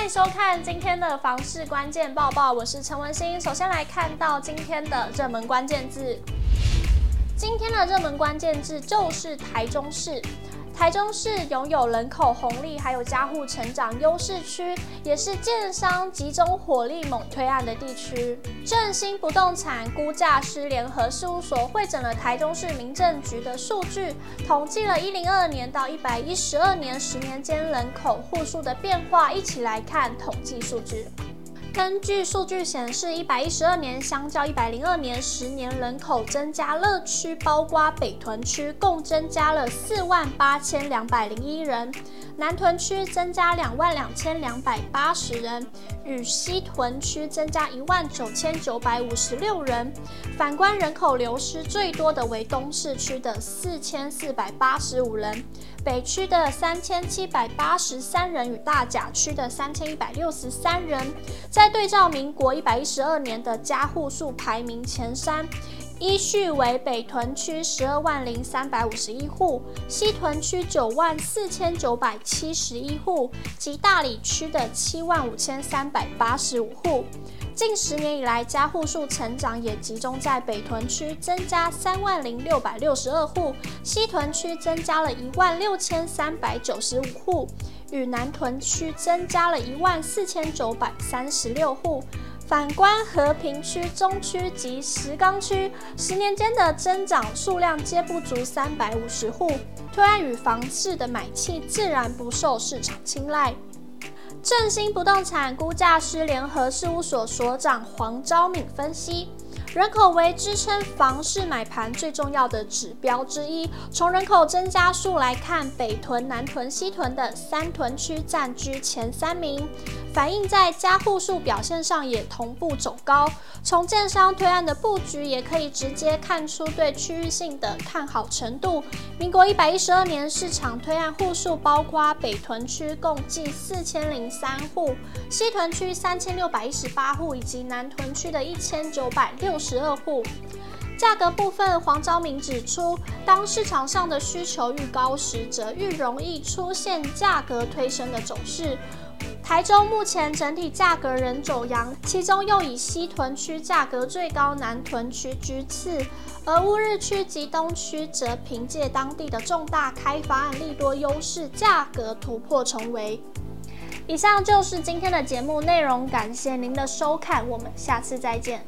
欢迎收看今天的房市关键报报，我是陈文心。首先来看到今天的热门关键字，今天的热门关键字就是台中市。台中市拥有人口红利，还有家户成长优势区，也是建商集中火力猛推案的地区。正兴不动产估价师联合事务所汇整了台中市民政局的数据，统计了一零二年到一百一十二年十年间人口户数的变化，一起来看统计数据。根据数据显示，一百一十二年相较一百零二年，十年人口增加乐区，包括北屯区共增加了四万八千两百零一人，南屯区增加两万两千两百八十人，与西屯区增加一万九千九百五十六人。反观人口流失最多的为东市区的四千四百八十五人，北区的三千七百八十三人与大甲区的三千一百六十三人。在对照民国一百一十二年的家户数排名前三，依序为北屯区十二万零三百五十一户，西屯区九万四千九百七十一户，及大理区的七万五千三百八十五户。近十年以来，家户数成长也集中在北屯区，增加三万零六百六十二户，西屯区增加了一万六千三百九十五户。与南屯区增加了一万四千九百三十六户，反观和平区、中区及石冈区，十年间的增长数量皆不足三百五十户，推案与房市的买气自然不受市场青睐。振兴不动产估价师联合事务所所长黄昭敏分析。人口为支撑房市买盘最重要的指标之一。从人口增加数来看，北屯、南屯、西屯的三屯区占据前三名。反映在加户数表现上也同步走高，从建商推案的布局也可以直接看出对区域性的看好程度。民国一百一十二年市场推案户数包括北屯区共计四千零三户，西屯区三千六百一十八户，以及南屯区的一千九百六十二户。价格部分，黄昭明指出，当市场上的需求愈高时，则愈容易出现价格推升的走势。台中目前整体价格仍走扬，其中又以西屯区价格最高，南屯区居次，而乌日区及东区则凭借当地的重大开发案利多优势，价格突破重围。以上就是今天的节目内容，感谢您的收看，我们下次再见。